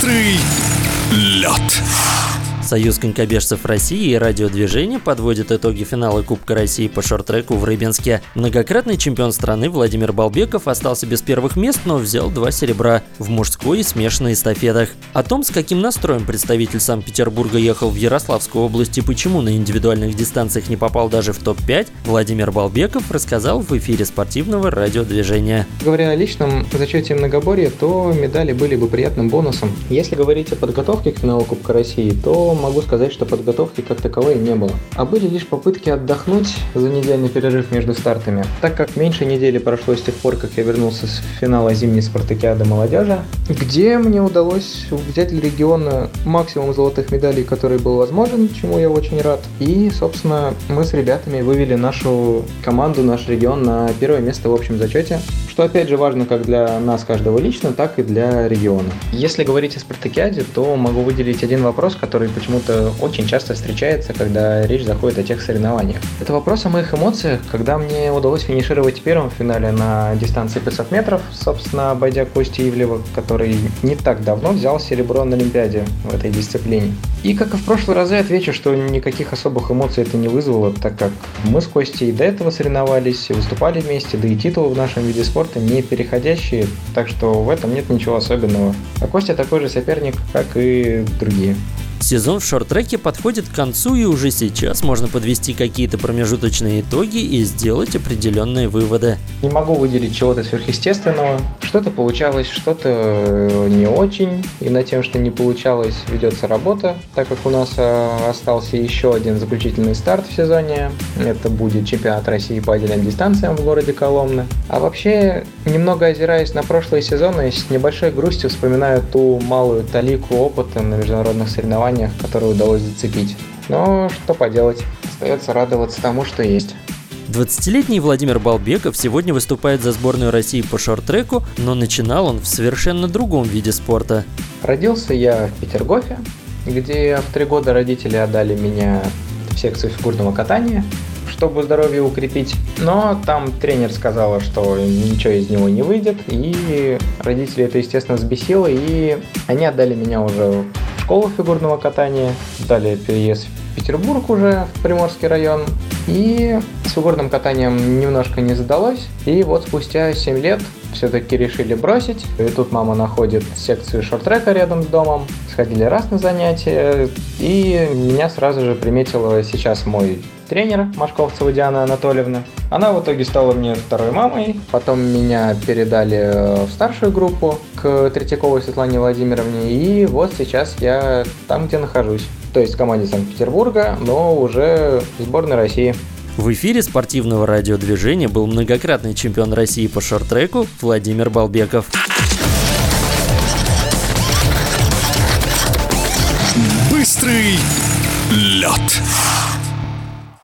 Быстрый лед. Союз конькобежцев России и радиодвижения подводят итоги финала Кубка России по шорт-треку в Рыбинске. Многократный чемпион страны Владимир Балбеков остался без первых мест, но взял два серебра в мужской и смешанной эстафетах. О том, с каким настроем представитель Санкт-Петербурга ехал в Ярославскую область и почему на индивидуальных дистанциях не попал даже в топ-5, Владимир Балбеков рассказал в эфире спортивного радиодвижения. Говоря о личном зачете многоборья, то медали были бы приятным бонусом. Если говорить о подготовке к финалу Кубка России, то могу сказать, что подготовки как таковой не было. А были лишь попытки отдохнуть за недельный перерыв между стартами. Так как меньше недели прошло с тех пор, как я вернулся с финала зимней спартакиады молодежи, где мне удалось взять для региона максимум золотых медалей, который был возможен, чему я очень рад. И, собственно, мы с ребятами вывели нашу команду, наш регион на первое место в общем зачете, что опять же важно как для нас каждого лично, так и для региона. Если говорить о спартакиаде, то могу выделить один вопрос, который почему почему-то очень часто встречается, когда речь заходит о тех соревнованиях. Это вопрос о моих эмоциях, когда мне удалось финишировать первым в финале на дистанции 500 метров, собственно, обойдя Кости Ивлева, который не так давно взял серебро на Олимпиаде в этой дисциплине. И как и в прошлый раз, я отвечу, что никаких особых эмоций это не вызвало, так как мы с Костей до этого соревновались, выступали вместе, да и титулы в нашем виде спорта не переходящие, так что в этом нет ничего особенного. А Костя такой же соперник, как и другие. Сезон в шорт-треке подходит к концу и уже сейчас можно подвести какие-то промежуточные итоги и сделать определенные выводы. Не могу выделить чего-то сверхъестественного. Что-то получалось, что-то э, не очень. И над тем, что не получалось, ведется работа, так как у нас э, остался еще один заключительный старт в сезоне. Это будет чемпионат России по отдельным дистанциям в городе Коломны. А вообще, немного озираясь на прошлые сезоны, с небольшой грустью вспоминаю ту малую талику опыта на международных соревнованиях соревнованиях, которые удалось зацепить. Но что поделать, остается радоваться тому, что есть. 20-летний Владимир Балбеков сегодня выступает за сборную России по шорт-треку, но начинал он в совершенно другом виде спорта. Родился я в Петергофе, где в три года родители отдали меня в секцию фигурного катания, чтобы здоровье укрепить. Но там тренер сказала, что ничего из него не выйдет, и родители это, естественно, взбесило, и они отдали меня уже школу фигурного катания, далее переезд в Петербург уже, в Приморский район. И с фигурным катанием немножко не задалось. И вот спустя 7 лет все-таки решили бросить. И тут мама находит секцию шорт-трека рядом с домом. Сходили раз на занятия. И меня сразу же приметила сейчас мой тренер Машковцева Диана Анатольевна. Она в итоге стала мне второй мамой. Потом меня передали в старшую группу к Третьяковой Светлане Владимировне. И вот сейчас я там, где нахожусь. То есть в команде Санкт-Петербурга, но уже сборной России. В эфире спортивного радиодвижения был многократный чемпион России по шорт-треку Владимир Балбеков. Быстрый лед.